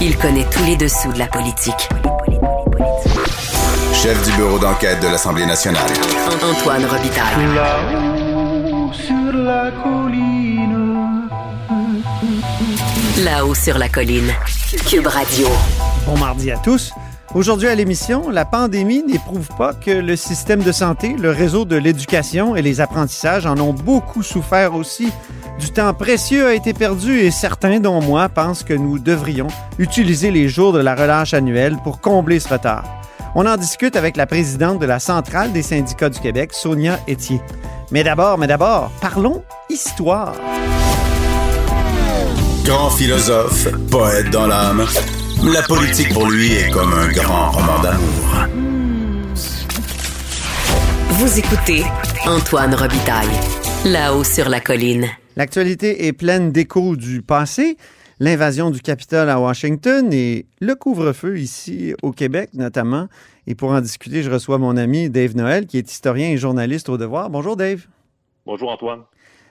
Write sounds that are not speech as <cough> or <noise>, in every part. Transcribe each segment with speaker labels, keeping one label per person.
Speaker 1: Il connaît tous les dessous de la politique.
Speaker 2: Chef du bureau d'enquête de l'Assemblée nationale.
Speaker 1: Antoine Robitaille.
Speaker 3: Là-haut sur la colline.
Speaker 1: Là-haut sur la colline. Cube Radio.
Speaker 4: Bon mardi à tous. Aujourd'hui à l'émission, la pandémie n'éprouve pas que le système de santé, le réseau de l'éducation et les apprentissages en ont beaucoup souffert aussi. Du temps précieux a été perdu et certains, dont moi, pensent que nous devrions utiliser les jours de la relâche annuelle pour combler ce retard. On en discute avec la présidente de la Centrale des syndicats du Québec, Sonia Etier. Mais d'abord, mais d'abord, parlons histoire.
Speaker 2: Grand philosophe, poète dans l'âme, la politique pour lui est comme un grand roman d'amour.
Speaker 1: Vous écoutez Antoine Robitaille. Là-haut sur la colline.
Speaker 4: L'actualité est pleine d'échos du passé, l'invasion du Capitole à Washington et le couvre-feu ici au Québec notamment. Et pour en discuter, je reçois mon ami Dave Noël, qui est historien et journaliste au Devoir. Bonjour Dave.
Speaker 5: Bonjour Antoine.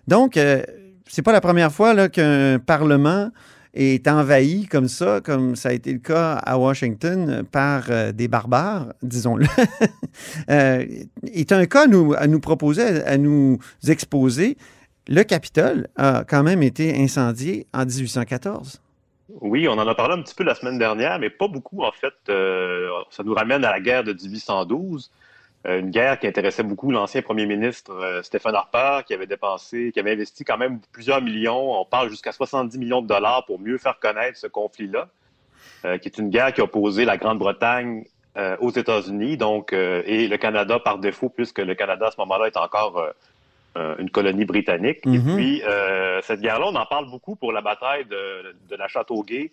Speaker 4: Donc, euh, c'est pas la première fois qu'un Parlement est envahi comme ça, comme ça a été le cas à Washington par euh, des barbares, disons-le. <laughs> euh, est un cas à nous, à nous proposer, à nous exposer. Le Capitole a quand même été incendié en 1814.
Speaker 5: Oui, on en a parlé un petit peu la semaine dernière, mais pas beaucoup en fait. Euh, ça nous ramène à la guerre de 1812, euh, une guerre qui intéressait beaucoup l'ancien premier ministre euh, Stephen Harper, qui avait dépensé, qui avait investi quand même plusieurs millions, on parle jusqu'à 70 millions de dollars pour mieux faire connaître ce conflit-là, qui est une guerre qui a opposé la Grande-Bretagne aux États-Unis, donc et le Canada par défaut, puisque le Canada à ce moment-là est encore euh, une colonie britannique. Et
Speaker 4: Mhm.
Speaker 5: puis, euh, cette guerre-là, on en parle beaucoup pour la bataille de, de la Châteauguay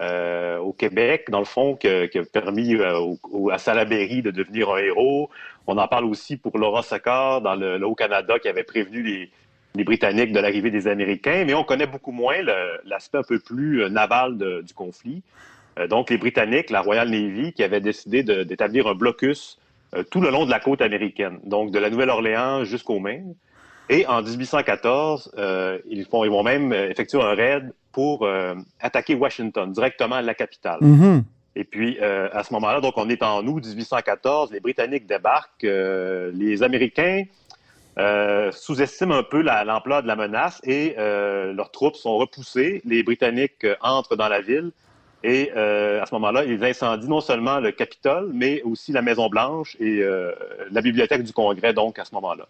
Speaker 5: euh, au Québec, dans le fond, qui a permis euh, au- au- à Salaberry de devenir un héros. On en parle aussi pour Laura Secord dans le, le Haut-Canada qui avait prévenu les, les Britanniques de l'arrivée des Américains, mais on connaît beaucoup moins l'aspect un peu plus naval de- du conflit. Donc, les Britanniques, la Royal Navy, qui avait décidé d'établir un blocus tout le long de la côte américaine, donc de la Nouvelle-Orléans jusqu'au Maine. Et en 1814, euh, ils, font, ils vont même euh, effectuer un raid pour euh, attaquer Washington, directement la capitale.
Speaker 4: Mhm.
Speaker 5: Et puis, euh, à ce moment-là, donc on est en août 1814, les Britanniques débarquent, euh, les Américains euh, sous-estiment un peu la- l'ampleur de la menace et euh, leurs troupes sont repoussées. Les Britanniques entrent dans la ville et euh, à ce moment-là, ils incendient non seulement le Capitole, mais aussi la Maison-Blanche et euh, la bibliothèque du Congrès, donc à ce moment-là.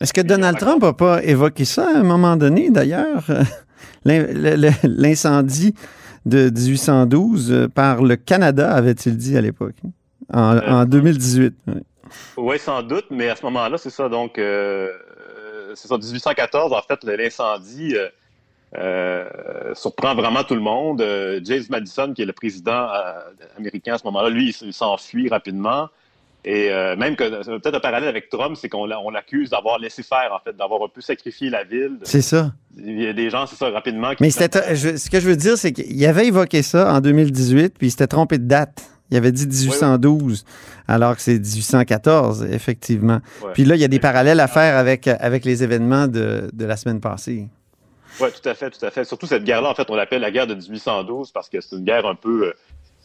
Speaker 4: Est-ce que Donald Trump n'a pas évoqué ça à un moment donné, d'ailleurs? <laughs> L'in- le- le- L'incendie de 1812 euh, par le Canada, avait-il dit à l'époque, en, en 2018. oui.
Speaker 5: Oui, sans doute, mais à ce moment-là, c'est ça. Donc, euh, euh, c'est ça, 1814, en fait, l'incendie euh, euh, surprend vraiment tout le monde. Euh, James Madison, qui est le président euh, américain à ce moment-là, lui, il s'enfuit rapidement. Et euh, même que, c'est peut-être un parallèle avec Trump, c'est qu'on l'a- on l'accuse d'avoir laissé faire, en fait, d'avoir un peu sacrifié la ville.
Speaker 4: C'est ça.
Speaker 5: Il y a des gens, c'est ça, rapidement. Qui
Speaker 4: Mais je- ce que je veux dire, c'est qu'il avait évoqué ça en 2018, puis il s'était trompé de date. Il avait dit 1812, alors que c'est 1814, effectivement.
Speaker 5: Ouais.
Speaker 4: Puis là, il y a des parallèles à faire avec, avec les événements de, de la semaine passée.
Speaker 5: Oui, tout à fait, tout à fait. Surtout cette guerre-là, en fait, on l'appelle la guerre de 1812 parce que c'est une guerre un peu euh,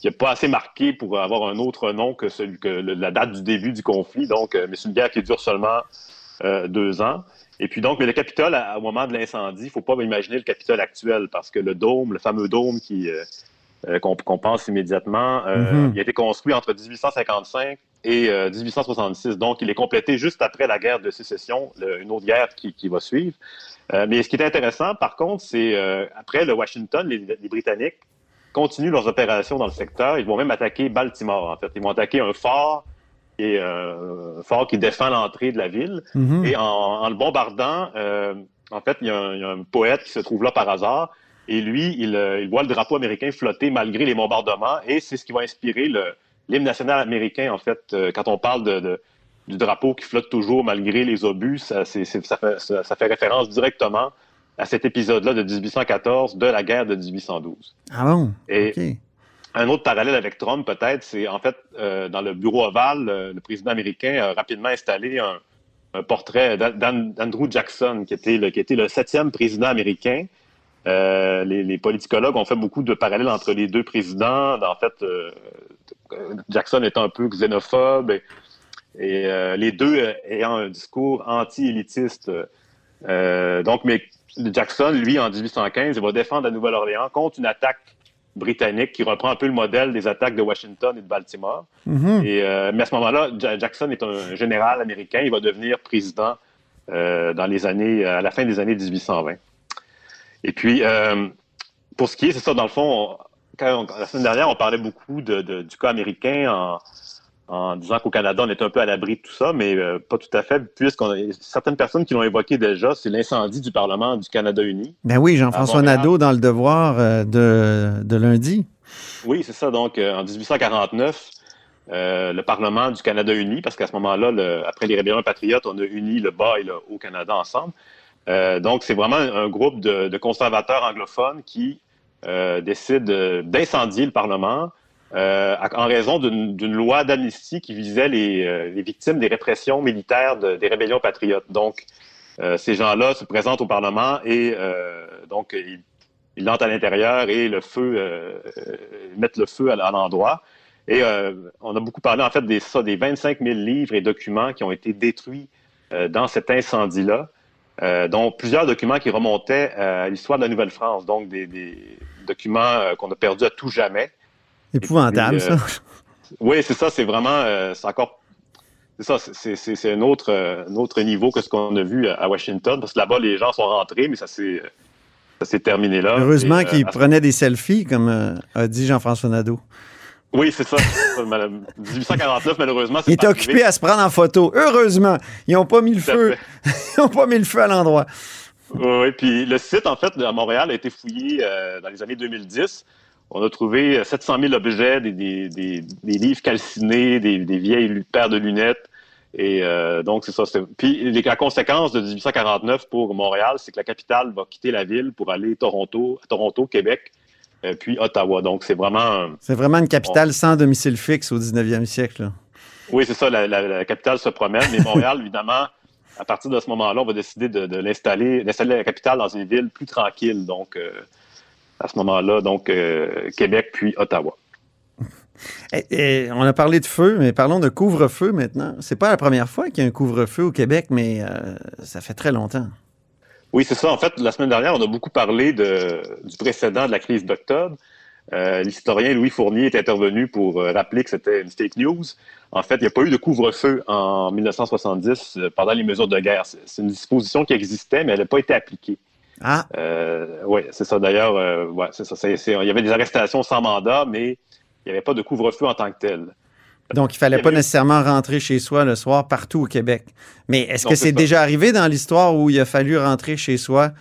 Speaker 5: qui n'est pas assez marquée pour avoir un autre nom que celui que le- la date du début du conflit. Donc, euh, mais c'est une guerre qui dure seulement euh, deux ans. Et puis donc, mais le Capitole, à- au moment de l'incendie, il faut pas imaginer le Capitole actuel parce que le dôme, le fameux dôme qui euh, qu'on pense immédiatement, euh,
Speaker 4: Mhm.
Speaker 5: il a été construit entre 1855 et euh, 1866. Donc, il est complété juste après la guerre de sécession, le- une autre guerre qui, qui va suivre. Mais ce qui est intéressant, par contre, c'est après le Washington, les, les Britanniques continuent leurs opérations dans le secteur. Ils vont même attaquer Baltimore, en fait. Ils vont attaquer un fort qui est euh, fort qui défend l'entrée de la ville.
Speaker 4: Mhm.
Speaker 5: Et en, en le bombardant, euh, en fait, il y, a un, il y a un poète qui se trouve là par hasard Et lui, il, il, voit le drapeau américain flotter malgré les bombardements. Et c'est ce qui va inspirer l'hymne national américain, en fait, quand on parle de, du drapeau qui flotte toujours malgré les obus. Ça, ça, fait, ça, fait, référence directement à cet épisode-là de 1814 de la guerre de 1812.
Speaker 4: Ah bon?
Speaker 5: Et un autre parallèle avec Trump, peut-être, c'est en fait, euh, dans le bureau ovale, le, président américain a rapidement installé un, portrait d'Andrew Jackson, qui était, le, qui était le septième président américain. Euh, les, politicologues ont fait beaucoup de parallèles entre les deux présidents. En fait, euh, Jackson est un peu xénophobe et, et les deux ayant un discours anti-élitiste. donc, mais Jackson, lui, en 1815, il va défendre la Nouvelle-Orléans contre une attaque britannique qui reprend un peu le modèle des attaques de Washington et de Baltimore.
Speaker 4: Mhm.
Speaker 5: et, euh, mais à ce moment-là, Jackson est un général américain. Il va devenir président euh, dans les années, à la fin des années 1820. Et puis, euh, pour ce qui est, c'est ça, dans le fond, quand la semaine dernière, on parlait beaucoup de, du cas américain en, en disant qu'au Canada, on est un peu à l'abri de tout ça, mais euh, pas tout à fait, puisqu'on a certaines personnes qui l'ont évoqué déjà, c'est l'incendie du Parlement du Canada uni.
Speaker 4: Ben oui, Jean-François Nadeau dans le devoir euh, de, lundi.
Speaker 5: Oui, c'est ça. Donc, euh, en 1849, le Parlement du Canada uni, parce qu'à ce moment-là, après les rébellions patriotes, on a uni le bas et le haut Canada ensemble. donc, c'est vraiment un groupe de, de conservateurs anglophones qui décident d'incendier le Parlement euh, en raison d'une loi d'amnistie qui visait les, euh, victimes des répressions militaires de, des rébellions patriotes. Donc, euh, ces gens-là se présentent au Parlement et donc ils, ils entrent à l'intérieur et le feu mettent le feu à, l'endroit. Et on a beaucoup parlé en fait des, ça, des 25 000 livres et documents qui ont été détruits dans cet incendie-là, dont plusieurs documents qui remontaient à l'histoire de la Nouvelle-France, donc des documents qu'on a perdus à tout jamais.
Speaker 4: Épouvantable, ça. Euh,
Speaker 5: oui, c'est ça. C'est vraiment, euh, c'est encore, c'est ça. C'est un autre, un autre niveau que ce qu'on a vu à Washington, parce que là-bas, les gens sont rentrés, mais ça s'est, ça s'est terminé là.
Speaker 4: Heureusement qu'ils prenaient des selfies, comme euh, a dit Jean-François Nadeau.
Speaker 5: Oui, c'est ça. 1849, malheureusement,
Speaker 4: Il était occupé à se prendre en photo. Heureusement, ils n'ont pas mis le feu. <laughs> ils n'ont pas mis le feu à l'endroit.
Speaker 5: Oui, puis le site, en fait, à Montréal a été fouillé dans les années 2010. On a trouvé 700 000 objets, des, livres calcinés, des, vieilles paires de lunettes. Et euh, donc, c'est ça. Puis la conséquence de 1849 pour Montréal, c'est que la capitale va quitter la ville pour aller Toronto, Toronto, Québec, euh, puis Ottawa. Donc, c'est vraiment...
Speaker 4: C'est vraiment une capitale sans domicile fixe au 19e siècle.
Speaker 5: Oui, c'est ça. La, capitale se promène. Mais Montréal, <laughs> évidemment, à partir de ce moment-là, on va décider de, l'installer, d'installer la capitale dans une ville plus tranquille. Donc, euh, à ce moment-là, donc euh, Québec puis Ottawa. <laughs>
Speaker 4: Et, on a parlé de feu, mais parlons de couvre-feu maintenant. C'est pas la première fois qu'il y a un couvre-feu au Québec, mais euh, ça fait très longtemps.
Speaker 5: Oui, c'est ça. En fait, la semaine dernière, on a beaucoup parlé de, du précédent de la crise d'octobre. Euh, l'historien Louis Fournier est intervenu pour rappeler que c'était une fake news. En fait, il n'y a pas eu de couvre-feu en 1970 pendant les mesures de guerre. C'est une disposition qui existait, mais elle n'a pas été appliquée.
Speaker 4: Ah.
Speaker 5: Euh, oui, c'est ça. D'ailleurs, euh, ouais, c'est ça. il y avait des arrestations sans mandat, mais il n'y avait pas de couvre-feu en tant que tel.
Speaker 4: Donc, il ne fallait pas nécessairement rentrer chez soi le soir partout au Québec. Mais est-ce que c'est déjà arrivé dans l'histoire où il a fallu rentrer chez soi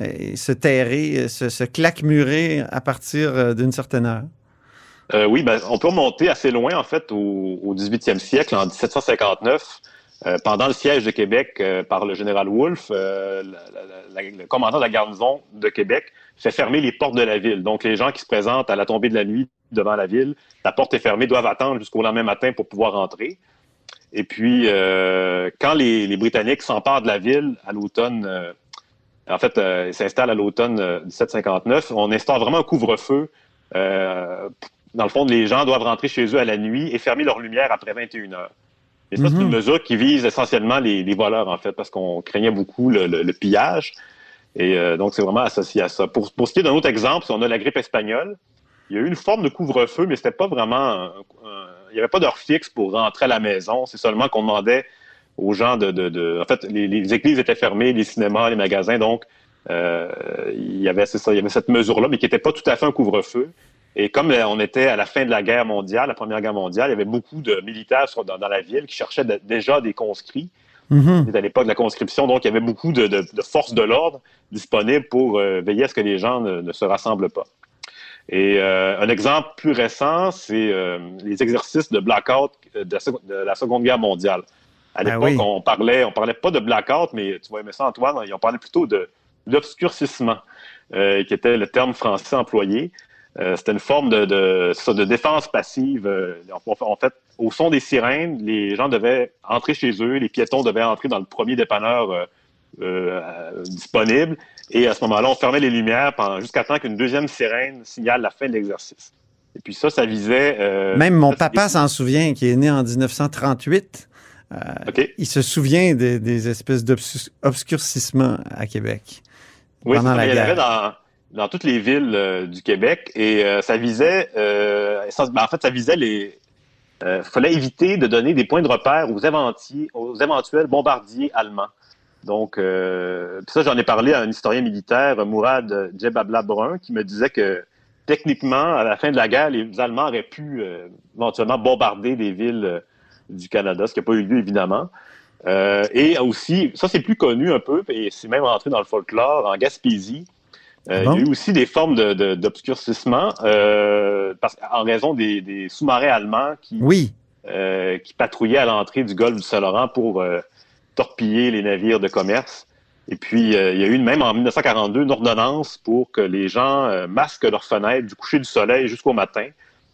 Speaker 4: et se terrer, se, se claquemurer à partir euh, d'une certaine heure?
Speaker 5: oui, ben, on peut remonter assez loin, en fait, au, au 18e siècle, en 1759. Euh, pendant le siège de Québec euh, par le général Wolfe, euh, le commandant de la garnison de Québec fait fermer les portes de la ville. Donc, les gens qui se présentent à la tombée de la nuit devant la ville, la porte est fermée, doivent attendre jusqu'au lendemain matin pour pouvoir entrer. Et puis, quand les, Britanniques s'emparent de la ville à l'automne, en fait, ils s'installent à l'automne 1759, on instaure vraiment un couvre-feu. dans le fond, les gens doivent rentrer chez eux à la nuit et fermer leur lumière après 21 heures. Et ça, c'est une mhm. mesure qui vise essentiellement les, voleurs, en fait, parce qu'on craignait beaucoup le, pillage. Et euh, donc, c'est vraiment associé à ça. Pour, ce qui est d'un autre exemple, si on a la grippe espagnole, il y a eu une forme de couvre-feu, mais c'était pas vraiment... il n'y avait pas d'heure fixe pour rentrer à la maison. C'est seulement qu'on demandait aux gens de... en fait, les, églises étaient fermées, les cinémas, les magasins, donc euh, il, y avait, ça, il y avait cette mesure-là, mais qui n'était pas tout à fait un couvre-feu. Et comme euh, on était à la fin de la guerre mondiale, la Première Guerre mondiale, il y avait beaucoup de militaires dans, la ville qui cherchaient déjà des conscrits.
Speaker 4: Mhm.
Speaker 5: C'était à l'époque de la conscription, donc il y avait beaucoup de, de- de forces de l'ordre disponibles pour euh, veiller à ce que les gens ne, ne se rassemblent pas. Et euh, un exemple plus récent, c'est euh, les exercices de blackout de la, seconde- de la Seconde Guerre mondiale. À
Speaker 4: Ah
Speaker 5: l'époque,
Speaker 4: oui.
Speaker 5: on parlait, on parlait pas de blackout, mais tu vas aimer ça, Antoine, on parlait plutôt de l'obscurcissement, qui était le terme français employé. Euh, C'était une forme de, de, ça, de défense passive. Euh, en, fait, au son des sirènes, les gens devaient entrer chez eux, les piétons devaient entrer dans le premier dépanneur euh, euh, disponible, et à ce moment-là, on fermait les lumières jusqu'à temps qu'une deuxième sirène signale la fin de l'exercice. Et puis ça, ça visait... euh,
Speaker 4: Même mon papa s'en souvient, qui est né en 1938. Euh,
Speaker 5: OK.
Speaker 4: il se souvient des, des espèces d'obscurcissement à Québec.
Speaker 5: Oui,
Speaker 4: pendant la
Speaker 5: mais il y en avait
Speaker 4: guerre.
Speaker 5: dans, dans toutes les villes euh, du Québec et euh, ça visait, euh, ben, en fait, ça visait les. Il fallait éviter de donner des points de repère aux, aux éventuels bombardiers allemands. Donc, euh, ça, j'en ai parlé à un historien militaire, Mourad Djebabla Brun, qui me disait que techniquement, à la fin de la guerre, les Allemands auraient pu euh, éventuellement bombarder des villes euh, du Canada, ce qui n'a pas eu lieu, évidemment. Euh, et aussi, ça c'est plus connu un peu, et c'est même entré dans le folklore, en Gaspésie. Euh,
Speaker 4: Ah bon?
Speaker 5: Il y a eu aussi des formes de- de- d'obscurcissement euh, parce- en raison des, des sous-marins allemands qui,
Speaker 4: Oui.
Speaker 5: euh, qui patrouillaient à l'entrée du golfe du Saint-Laurent pour euh, torpiller les navires de commerce. Et puis, euh, il y a eu même en 1942 une ordonnance pour que les gens euh, masquent leurs fenêtres du coucher du soleil jusqu'au matin,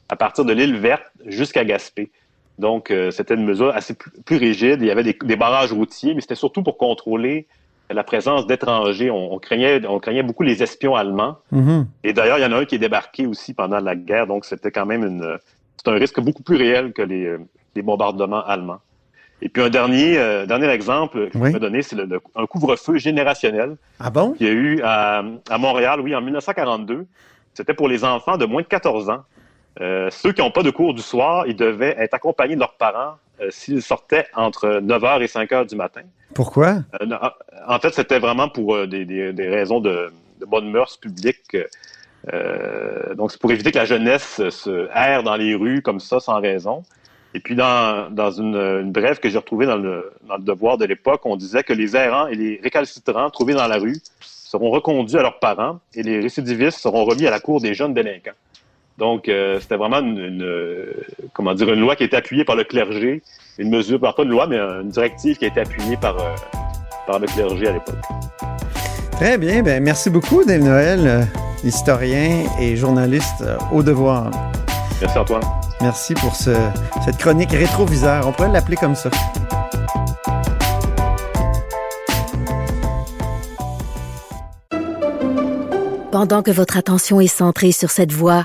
Speaker 5: à partir de l'île verte jusqu'à Gaspé. Donc, euh, c'était une mesure assez plus, plus rigide. Il y avait des, des barrages routiers, mais c'était surtout pour contrôler la présence d'étrangers. On, on craignait, on craignait beaucoup les espions allemands.
Speaker 4: Mhm.
Speaker 5: Et d'ailleurs, il y en a un qui est débarqué aussi pendant la guerre, donc c'était quand même une, c'est un risque beaucoup plus réel que les, les bombardements allemands. Et puis un dernier, euh, dernier exemple que
Speaker 4: Oui.
Speaker 5: je peux donner, c'est un couvre-feu générationnel
Speaker 4: Ah bon?
Speaker 5: qu'il y a eu à, à Montréal, oui, en 1942. C'était pour les enfants de moins de 14 ans. Euh, ceux qui n'ont pas de cours du soir, ils devaient être accompagnés de leurs parents s'ils sortaient entre 9h et 5h du matin.
Speaker 4: Pourquoi?
Speaker 5: Euh, en fait, c'était vraiment pour euh, des, des- des raisons de, de bonne mœurs publiques. Euh, donc, c'est pour éviter que la jeunesse se erre dans les rues comme ça, sans raison. Et puis, dans, dans une, une brève que j'ai retrouvée dans le, dans le devoir de l'époque, on disait que les errants et les récalcitrants trouvés dans la rue seront reconduits à leurs parents et les récidivistes seront remis à la cour des jeunes délinquants. Donc, euh, c'était vraiment une, une, comment dire, une loi qui a été appuyée par le clergé, une mesure, pas une loi, mais une directive qui a été appuyée par, euh, par le clergé à l'époque.
Speaker 4: Très bien. Ben, merci beaucoup, Dave Noël, euh, historien et journaliste au devoir.
Speaker 5: Merci Antoine.
Speaker 4: Merci pour ce- cette chronique rétroviseur. On pourrait l'appeler comme ça.
Speaker 6: Pendant que votre attention est centrée sur cette voix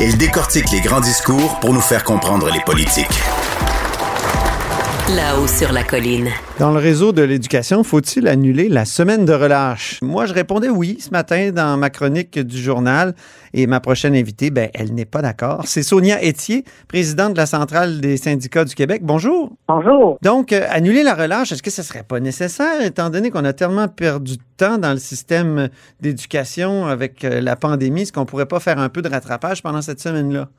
Speaker 2: Il décortique les grands discours pour nous faire comprendre les politiques.
Speaker 1: Là-haut sur la colline.
Speaker 4: Dans le réseau de l'éducation, faut-il annuler la semaine de relâche? Moi, je répondais oui ce matin dans ma chronique du journal et ma prochaine invitée, ben, elle n'est pas d'accord. C'est Sonia Etier, présidente de la Centrale des syndicats du Québec. Bonjour.
Speaker 7: Bonjour.
Speaker 4: Donc, euh, annuler la relâche, est-ce que ce serait pas nécessaire étant donné qu'on a tellement perdu de temps dans le système d'éducation avec euh, la pandémie? Est-ce qu'on pourrait pas faire un peu de rattrapage pendant cette semaine-là?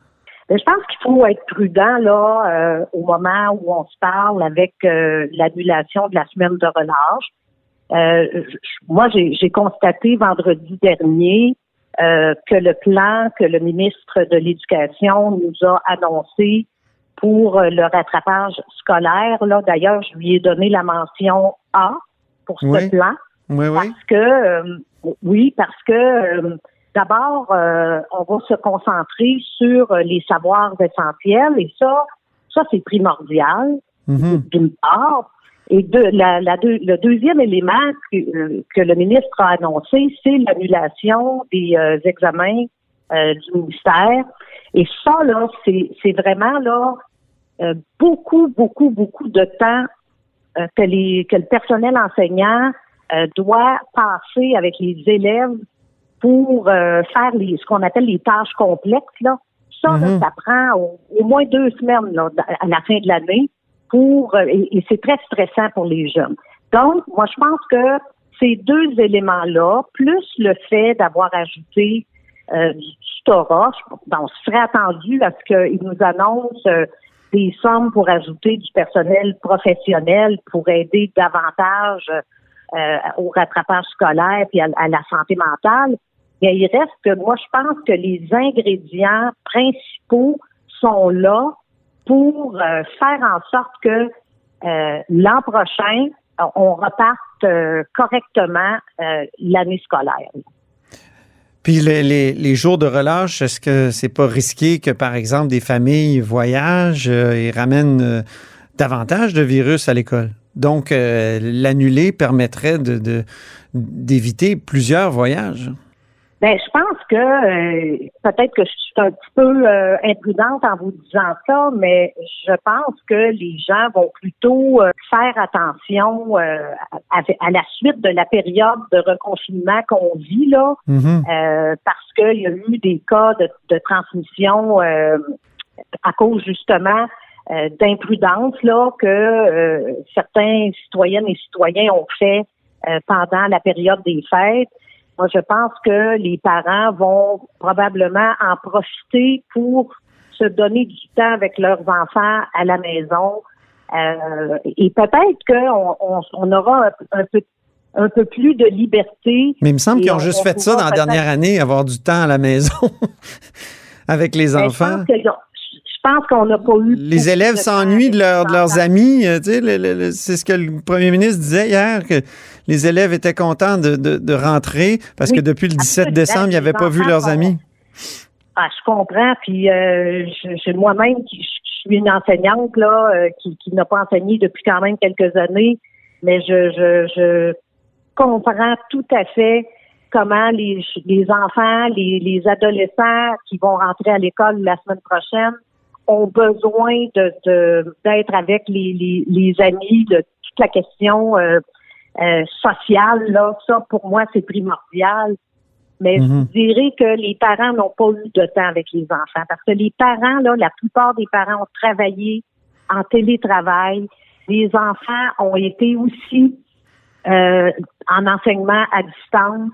Speaker 7: Mais je pense qu'il faut être prudent là euh, au moment où on se parle avec euh, l'annulation de la semaine de relâche. Euh, moi, j'ai j'ai constaté vendredi dernier euh, que le plan que le ministre de l'Éducation nous a annoncé pour euh, le rattrapage scolaire, là, d'ailleurs, je lui ai donné la mention A pour ce plan.
Speaker 4: Oui, oui.
Speaker 7: Parce que euh, oui, parce que euh, d'abord, euh, on va se concentrer sur euh, les savoirs essentiels et ça, ça c'est primordial
Speaker 4: Mhm.
Speaker 7: d'une part. Et de, la, la deux- le deuxième élément que, euh, que le ministre a annoncé, c'est l'annulation des euh, examens du ministère. Et ça, là, c'est vraiment là euh, beaucoup, beaucoup, beaucoup de temps euh, que les que le personnel enseignant euh, doit passer avec les élèves pour euh, faire les ce qu'on appelle les tâches complexes là. Ça, là,
Speaker 4: Mhm.
Speaker 7: ça prend au, au moins deux semaines là, à la fin de l'année pour euh, et, et c'est très stressant pour les jeunes. Donc, moi, je pense que ces deux éléments-là, plus le fait d'avoir ajouté euh, du tutorat, on serait attendu à ce qu'ils nous annoncent euh, des sommes pour ajouter du personnel professionnel pour aider davantage euh, au rattrapage scolaire puis à, à la santé mentale. Il reste que moi, je pense que les ingrédients principaux sont là pour euh, faire en sorte que euh, l'an prochain, on reparte euh, correctement l'année scolaire.
Speaker 4: Puis les, jours de relâche, est-ce que c'est pas risqué que, par exemple, des familles voyagent et ramènent davantage de virus à l'école? Donc, l'annuler permettrait de, de- d'éviter plusieurs voyages.
Speaker 7: Ben, je pense que euh, peut-être que je suis un petit peu euh, imprudente en vous disant ça, mais je pense que les gens vont plutôt euh, faire attention euh, à, à la suite de la période de reconfinement qu'on vit là,
Speaker 4: Mhm.
Speaker 7: euh, parce qu'il y a eu des cas de, de transmission euh, à cause justement euh, d'imprudence là que euh, certains citoyennes et citoyens ont fait euh, pendant la période des fêtes. Moi, je pense que les parents vont probablement en profiter pour se donner du temps avec leurs enfants à la maison. Euh, et peut-être qu'on on, on aura un, un peu un peu plus de liberté.
Speaker 4: Mais il me semble qu'ils ont
Speaker 7: on-
Speaker 4: juste
Speaker 7: on
Speaker 4: fait ça dans la dernière année, avoir du temps à la maison <laughs> avec les enfants.
Speaker 7: Je pense, pense qu'on n'a pas eu.
Speaker 4: Les élèves s'ennuient de, leur- leurs amis. euh, tu sais, c'est ce que le premier ministre disait hier, que les élèves étaient contents de, de- de rentrer parce
Speaker 7: Oui,
Speaker 4: que depuis le 17
Speaker 7: absolument.
Speaker 4: décembre, ils n'avaient pas vu leurs amis.
Speaker 7: Ah, je comprends. Puis euh, je, je- moi-même, je suis une enseignante là, euh, qui, qui n'a pas enseigné depuis quand même quelques années, mais je, je, je comprends tout à fait comment les, les enfants, les, les adolescents qui vont rentrer à l'école la semaine prochaine ont besoin de de- d'être avec les, les, les amis, de toute la question euh, euh, sociale. Là, ça pour moi c'est primordial. Mais
Speaker 4: Mhm.
Speaker 7: je vous dirais que les parents n'ont pas eu de temps avec les enfants parce que les parents, là, la plupart des parents ont travaillé en télétravail. Les enfants ont été aussi euh, en enseignement à distance.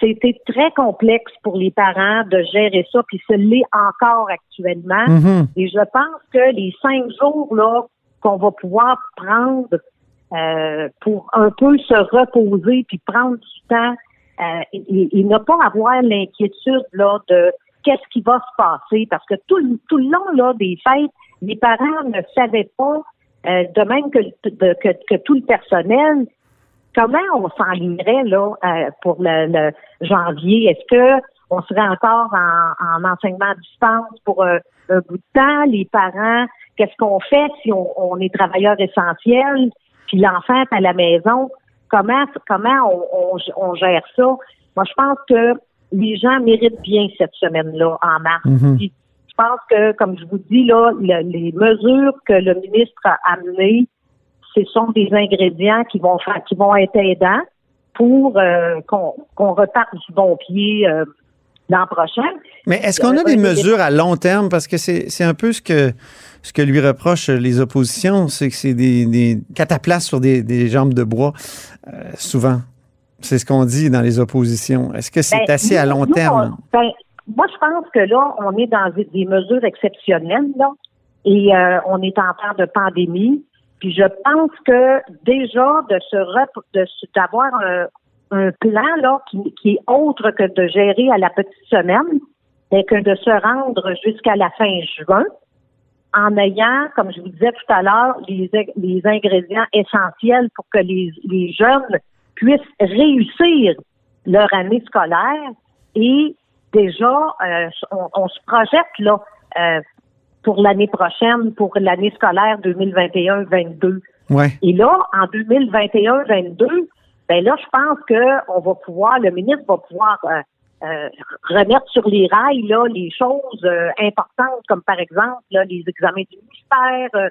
Speaker 7: C'était très complexe pour les parents de gérer ça, puis ce l'est encore actuellement.
Speaker 4: Mhm.
Speaker 7: Et je pense que les cinq jours là qu'on va pouvoir prendre euh, pour un peu se reposer puis prendre du temps euh, et, et- ne pas avoir l'inquiétude là de qu'est-ce qui va se passer parce que tout, le- tout le long là des fêtes, les parents ne savaient pas, euh, de même que, de- que, que tout le personnel, comment on s'enlignerait là euh, pour le, le janvier? Est-ce que on serait encore en, en enseignement à distance pour euh, un bout de temps? Les parents, qu'est-ce qu'on fait si on, on est travailleur essentiel, puis l'enfant est à la maison? Comment comment on, on, on gère ça? Moi, je pense que les gens méritent bien cette semaine-là en mars.
Speaker 4: Mhm.
Speaker 7: Puis, je pense que, comme je vous dis, là, le- les mesures que le ministre a amenées, ce sont des ingrédients qui vont faire, qui vont être aidants pour euh, qu'on reparte du bon pied euh, l'an prochain.
Speaker 4: Mais est-ce qu'on a
Speaker 7: Euh,
Speaker 4: des mesures à long terme? Parce que c'est un peu ce que, ce que lui reprochent les oppositions, c'est que c'est des, des cataplasmes sur des, des jambes de bois, euh, souvent. C'est ce qu'on dit dans les oppositions. Est-ce que c'est
Speaker 7: Ben,
Speaker 4: assez à long
Speaker 7: nous,
Speaker 4: terme?
Speaker 7: on- ben, moi, je pense que là, on est dans des, des mesures exceptionnelles, là, et euh, on est en temps de pandémie. Puis je pense que déjà de se d'avoir un, un plan là qui, qui est autre que de gérer à la petite semaine, mais que de se rendre jusqu'à la fin juin, en ayant, comme je vous disais tout à l'heure, les, les ingrédients essentiels pour que les, les jeunes puissent réussir leur année scolaire. Et déjà, euh, on, on se projette là euh, pour l'année prochaine, pour l'année scolaire 2021-22.
Speaker 4: Ouais.
Speaker 7: Et là, en 2021-22, ben là, je pense que on va pouvoir, le ministre va pouvoir euh, euh, remettre sur les rails là les choses euh, importantes, comme par exemple là, les examens du ministère, euh,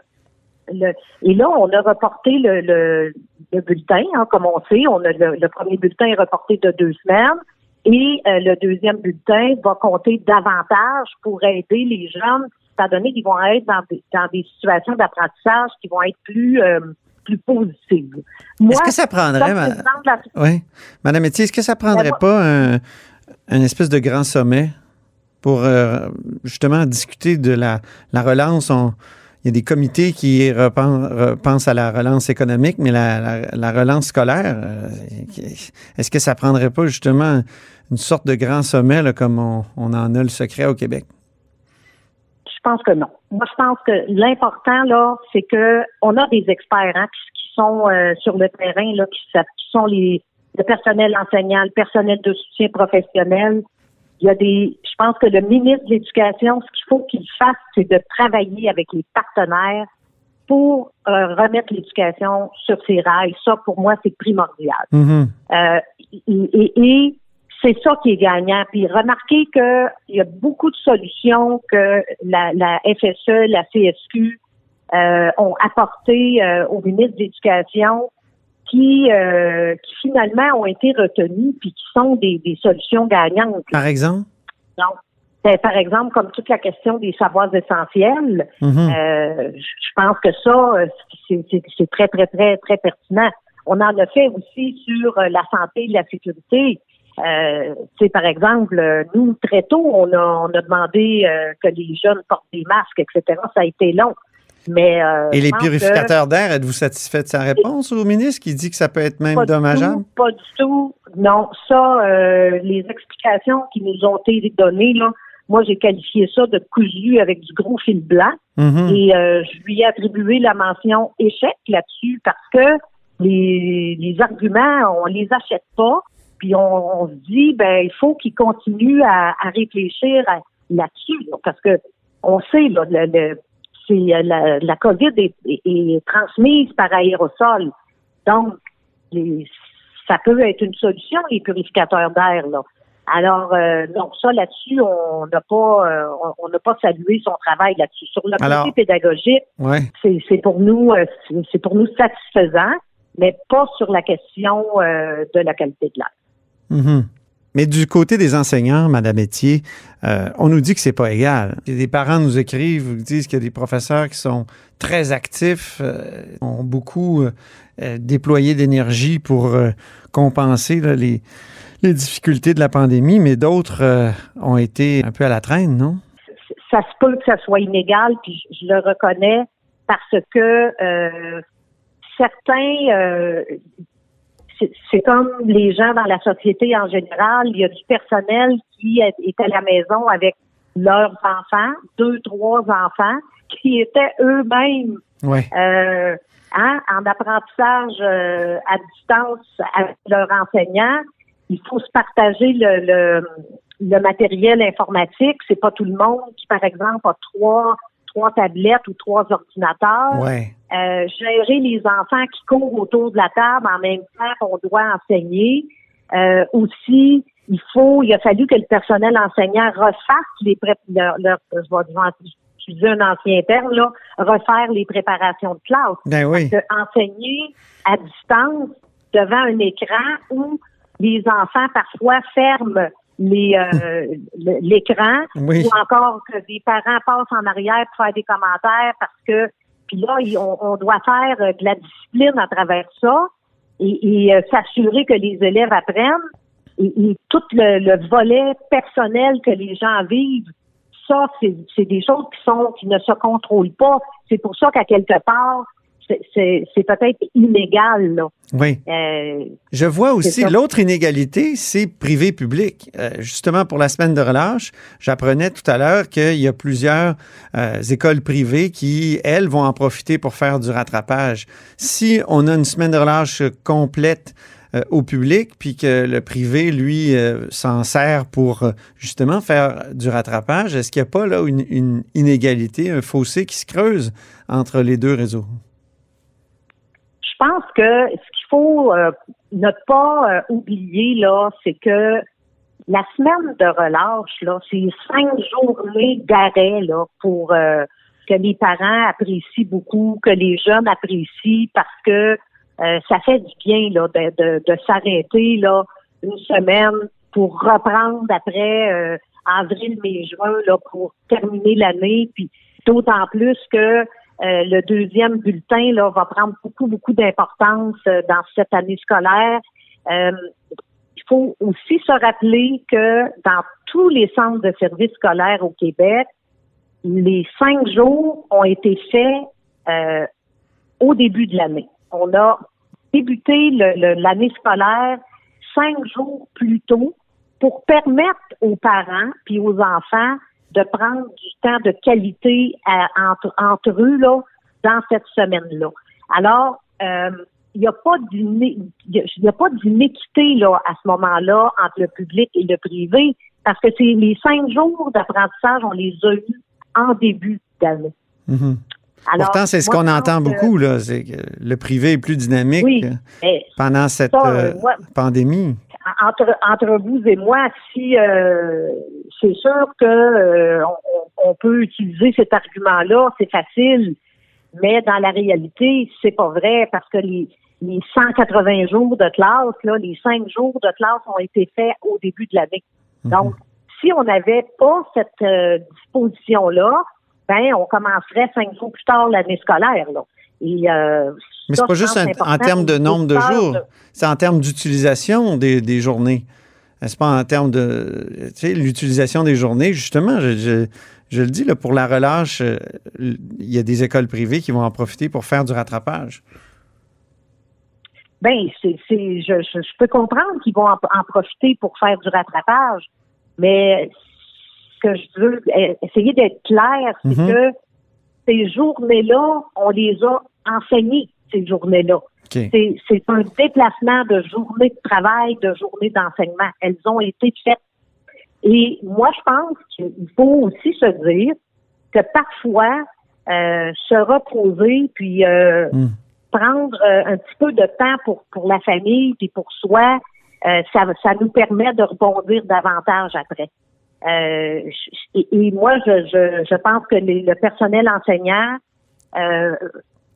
Speaker 7: Le- et là, on a reporté le, le, le bulletin, hein, comme on sait. On a le, le premier bulletin est reporté de deux semaines. Et euh, le deuxième bulletin va compter davantage pour aider les jeunes, étant donné qu'ils vont être dans des, dans des situations d'apprentissage qui vont être plus euh, plus positives.
Speaker 4: Est-ce que ça prendrait,
Speaker 7: comme
Speaker 4: ma-
Speaker 7: présidente de la-
Speaker 4: Oui. Madame Etier, est-ce que ça prendrait pas un, un espèce de grand sommet pour euh, justement discuter de la, la relance? On- il y a des comités qui repensent à la relance économique, mais la, la- la relance scolaire, euh, est-ce que ça prendrait pas justement une sorte de grand sommet là, comme on, on en a le secret au Québec?
Speaker 7: Je pense que non. Moi, je pense que l'important là, c'est que on a des experts hein, qui, qui sont euh, sur le terrain là, qui, sont les le personnel enseignant, le personnel de soutien professionnel. Il y a des. Je pense que le ministre de l'Éducation, ce qu'il faut qu'il fasse, c'est de travailler avec les partenaires pour euh, remettre l'éducation sur ses rails. Ça, pour moi, c'est primordial.
Speaker 4: Mhm.
Speaker 7: Euh, et, et- et c'est ça qui est gagnant. Puis remarquez qu'il y a beaucoup de solutions que la, la FSE, la CSQ euh, ont apportées euh, au ministre de l'Éducation qui, euh, qui finalement ont été retenues puis qui sont des, des solutions gagnantes.
Speaker 4: Par exemple?
Speaker 7: Donc, ben, par exemple, comme toute la question des savoirs essentiels,
Speaker 4: Mhm.
Speaker 7: euh, je pense que ça, euh, c'est c'est- c'est très, très, très, très pertinent. On en a fait aussi sur euh, la santé et la sécurité. Euh, tu sais, par exemple, euh, nous, très tôt, on a, on a demandé euh, que les jeunes portent des masques, etc. Ça a été long. Mais, euh,
Speaker 4: Et les purificateurs d'air, êtes-vous satisfait de sa réponse au ministre qui dit que ça peut être même
Speaker 7: pas du
Speaker 4: dommageable?
Speaker 7: tout, pas du tout. Non, ça, euh, les explications qui nous ont été données, là, moi, j'ai qualifié ça de cousu avec du gros fil blanc.
Speaker 4: Mhm.
Speaker 7: Et euh, je lui ai attribué la mention échec là-dessus parce que les, les arguments, on les achète pas. Puis on, on se dit, ben il faut qu'il continue à, à réfléchir à- là-dessus, là, parce que on sait là, le, le- c'est euh, la, la COVID est, est- est transmise par aérosol, donc les- ça peut être une solution les purificateurs d'air là. Alors euh, donc ça là-dessus on n'a pas euh, on- n'a pas salué son travail là-dessus. Sur le côté pédagogique,
Speaker 4: Ouais.
Speaker 7: c'est c'est pour nous euh, c'est- c'est pour nous satisfaisant, mais pas sur la question euh, de la qualité de l'air.
Speaker 4: Mhm. Mais du côté des enseignants, Madame Etier, euh, on nous dit que c'est pas égal. Des parents nous écrivent, nous disent qu'il y a des professeurs qui sont très actifs, euh, ont beaucoup euh, euh, déployé d'énergie pour euh, compenser là, les, les difficultés de la pandémie, mais d'autres euh, ont été un peu à la traîne, non?
Speaker 7: ça se peut que ça soit inégal, puis je, je le reconnais parce que euh, certains, euh, c'est- comme les gens dans la société en général, il y a du personnel qui est, est à la maison avec leurs enfants, deux, trois enfants, qui étaient eux-mêmes
Speaker 4: Ouais.
Speaker 7: euh, hein, en apprentissage euh, à distance avec leurs enseignants. Il faut se partager le, le, le matériel informatique. C'est pas tout le monde qui, par exemple, a trois trois tablettes ou trois ordinateurs.
Speaker 4: Ouais.
Speaker 7: Euh, gérer les enfants qui courent autour de la table en même temps qu'on doit enseigner. Euh, aussi, il faut, il a fallu que le personnel enseignant refasse les pré leur, leur- je vais utiliser un ancien terme, là, refaire les préparations de classe.
Speaker 4: Ben oui.
Speaker 7: Enseigner à distance devant un écran où les enfants parfois ferment les euh, l'écran
Speaker 4: Oui.
Speaker 7: ou encore que des parents passent en arrière pour faire des commentaires parce que puis là on, on doit faire euh, de la discipline à travers ça et, et, euh, s'assurer que les élèves apprennent et, et tout le, le volet personnel que les gens vivent ça c'est c'est des choses qui sont qui ne se contrôlent pas c'est pour ça qu'à quelque part c'est- peut-être inégal là.
Speaker 4: Oui.
Speaker 7: Euh,
Speaker 4: Je vois aussi l'autre inégalité, c'est privé-public. Euh, justement, pour la semaine de relâche, j'apprenais tout à l'heure qu'il y a plusieurs euh, écoles privées qui, elles, vont en profiter pour faire du rattrapage. Si on a une semaine de relâche complète au public, puis que le privé, lui, euh, s'en sert pour justement faire du rattrapage, est-ce qu'il n'y a pas là une, une inégalité, un fossé qui se creuse entre les deux réseaux?
Speaker 7: Je pense que ce qu'il faut euh, ne pas euh, oublier là, c'est que la semaine de relâche là, c'est cinq journées d'arrêt là pour euh, que les parents apprécient beaucoup, que les jeunes apprécient parce que euh, ça fait du bien là, de, de, de s'arrêter là une semaine pour reprendre après euh, avril, mai, juin là, pour terminer l'année. Puis d'autant plus que euh, le deuxième bulletin là, va prendre beaucoup, beaucoup d'importance euh, dans cette année scolaire. Euh, il faut aussi se rappeler que dans tous les centres de services scolaires au Québec, les cinq jours ont été faits au début de l'année. On a débuté l'année scolaire cinq jours plus tôt pour permettre aux parents puis aux enfants de prendre du temps de qualité à, entre, entre eux là, dans cette semaine-là. Alors, euh, il n'y a pas il a pas là à ce moment-là entre le public et le privé parce que c'est les cinq jours d'apprentissage on les a eus en début d'année.
Speaker 4: Mm-hmm. Pourtant, c'est ce qu'on entend beaucoup, là, c'est que le privé est plus dynamique pendant cette euh, pandémie.
Speaker 7: Entre, entre vous et moi, si euh, c'est sûr que euh, on, peut utiliser cet argument-là, c'est facile, mais dans la réalité, c'est pas vrai parce que les, les 180 jours de classe, là, les 5 jours de classe ont été faits au début de l'année. Mhm. Donc, si on n'avait pas cette disposition-là, ben, on commencerait cinq jours plus tard l'année scolaire. Là. Et, euh,
Speaker 4: Mais c'est pas juste en termes de nombre de jours, c'est en termes d'utilisation des, des, journées. C'est pas en termes de tu sais, l'utilisation des journées, justement, je, je, le dis, là, pour la relâche, euh, il y a des écoles privées qui vont en profiter pour faire du rattrapage.
Speaker 7: Ben, c'est, je, je, peux comprendre qu'ils vont en, en, profiter pour faire du rattrapage, mais que je veux essayer d'être clair, c'est mhm. que ces journées-là, on les a enseignées, ces journées-là. C'est un déplacement de journée de travail, de journée d'enseignement. Elles ont été faites. Et moi, je pense qu'il faut aussi se dire que parfois, euh, se reposer, puis euh, hmm. prendre euh, un petit peu de temps pour, pour la famille, puis pour soi, ça, ça nous permet de rebondir davantage après. Euh, et, moi, je, je, je, pense que le personnel enseignant euh,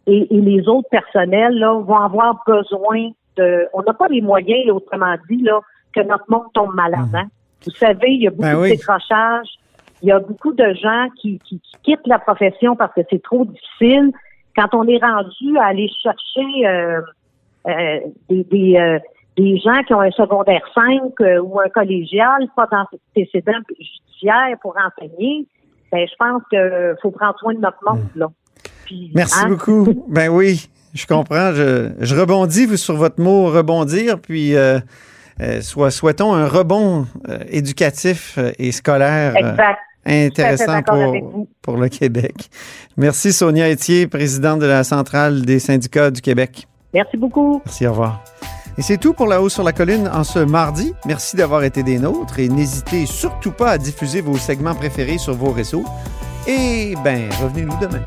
Speaker 7: et, les autres personnels là, vont avoir besoin de. On n'a pas les moyens, autrement dit, là, que notre monde tombe malade. Mmh. Hein. Vous savez, il y a beaucoup ben de décrochages. Il y a beaucoup de gens qui, qui, quittent la profession parce que c'est trop difficile. Quand on est rendu à aller chercher euh, euh des, des, des gens qui ont un secondaire 5 euh, ou un collégial, pas d'antécédent judiciaire pour enseigner, ben, je pense qu'il faut prendre soin de notre monde. Là.
Speaker 4: Merci hein? beaucoup. <laughs> ben oui, je comprends. Je, rebondis sur votre mot rebondir, puis euh, euh, soit, souhaitons un rebond éducatif et scolaire. intéressant pour, pour le Québec. Merci Sonia Etier, présidente de la Centrale des syndicats du Québec.
Speaker 7: Merci beaucoup.
Speaker 4: Merci, au revoir. Et c'est tout pour La Haut sur la Colline en ce mardi. Merci d'avoir été des nôtres et n'hésitez surtout pas à diffuser vos segments préférés sur vos réseaux. Et ben, revenez-nous demain.